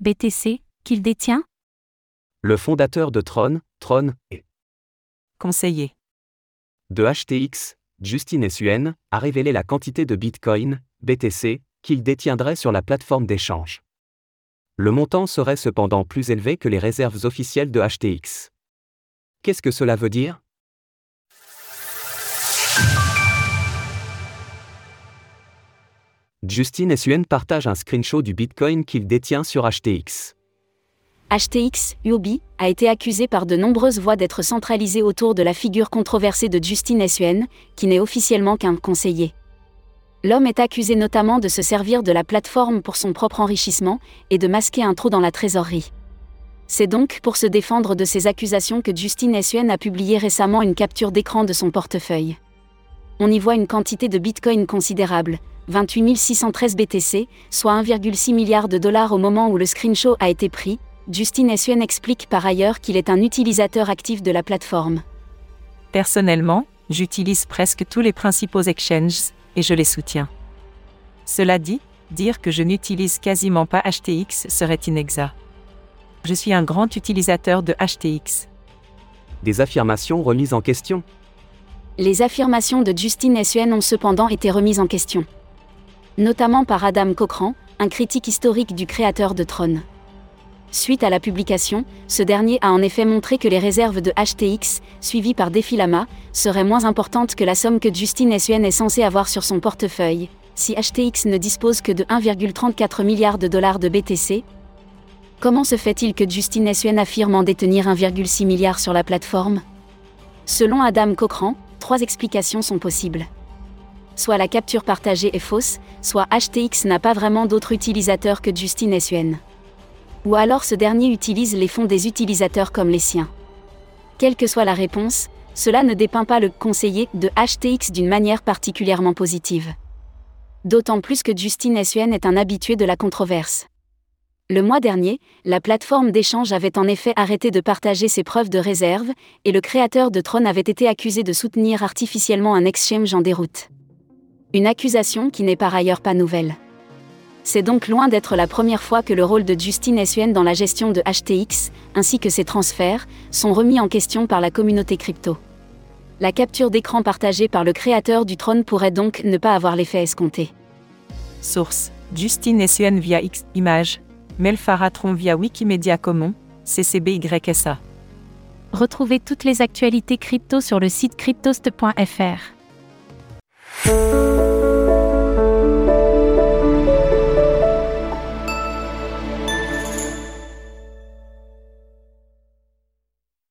BTC, qu'il détient? Le fondateur de Tron, Tron, et Conseiller. de HTX, Justin Suen, a révélé la quantité de Bitcoin, BTC, qu'il détiendrait sur la plateforme d'échange. Le montant serait cependant plus élevé que les réserves officielles de HTX. Qu'est-ce que cela veut dire? Justin Suen partage un screenshot du Bitcoin qu'il détient sur HTX. HTX, UOB, a été accusé par de nombreuses voix d'être centralisé autour de la figure controversée de Justin Suen, qui n'est officiellement qu'un conseiller. L'homme est accusé notamment de se servir de la plateforme pour son propre enrichissement et de masquer un trou dans la trésorerie. C'est donc pour se défendre de ces accusations que Justin Suen a publié récemment une capture d'écran de son portefeuille. On y voit une quantité de Bitcoin considérable, 28 613 BTC, soit 1,6 milliard de dollars au moment où le screenshot a été pris. Justin Suen explique par ailleurs qu'il est un utilisateur actif de la plateforme. Personnellement, j'utilise presque tous les principaux exchanges, et je les soutiens. Cela dit, dire que je n'utilise quasiment pas HTX serait inexact. Je suis un grand utilisateur de HTX. Des affirmations remises en question Les affirmations de Justin Suen ont cependant été remises en question. Notamment par Adam Cochran, un critique historique du créateur de Tron. Suite à la publication, ce dernier a en effet montré que les réserves de HTX, suivies par Defilama, seraient moins importantes que la somme que Justin Suen est censé avoir sur son portefeuille, si HTX ne dispose que de 1,34 milliard de dollars de BTC. Comment se fait-il que Justin Suen affirme en détenir 1,6 milliard sur la plateforme? Selon Adam Cochran, trois explications sont possibles. Soit la capture partagée est fausse, soit HTX n'a pas vraiment d'autres utilisateurs que Justin Suen ou alors ce dernier utilise les fonds des utilisateurs comme les siens. Quelle que soit la réponse, cela ne dépeint pas le conseiller de HTX d'une manière particulièrement positive. D'autant plus que Justin Suen est un habitué de la controverse. Le mois dernier, la plateforme d'échange avait en effet arrêté de partager ses preuves de réserve, et le créateur de Tron avait été accusé de soutenir artificiellement un exchange en déroute. Une accusation qui n'est par ailleurs pas nouvelle. C'est donc loin d'être la première fois que le rôle de Justin Suen dans la gestion de HTX, ainsi que ses transferts, sont remis en question par la communauté crypto. La capture d'écran partagée par le créateur du trône pourrait donc ne pas avoir l'effet escompté. Source Justin Suen via X Images. Melfaratron via Wikimedia Commons, CCBYSA. Retrouvez toutes les actualités crypto sur le site cryptost.fr.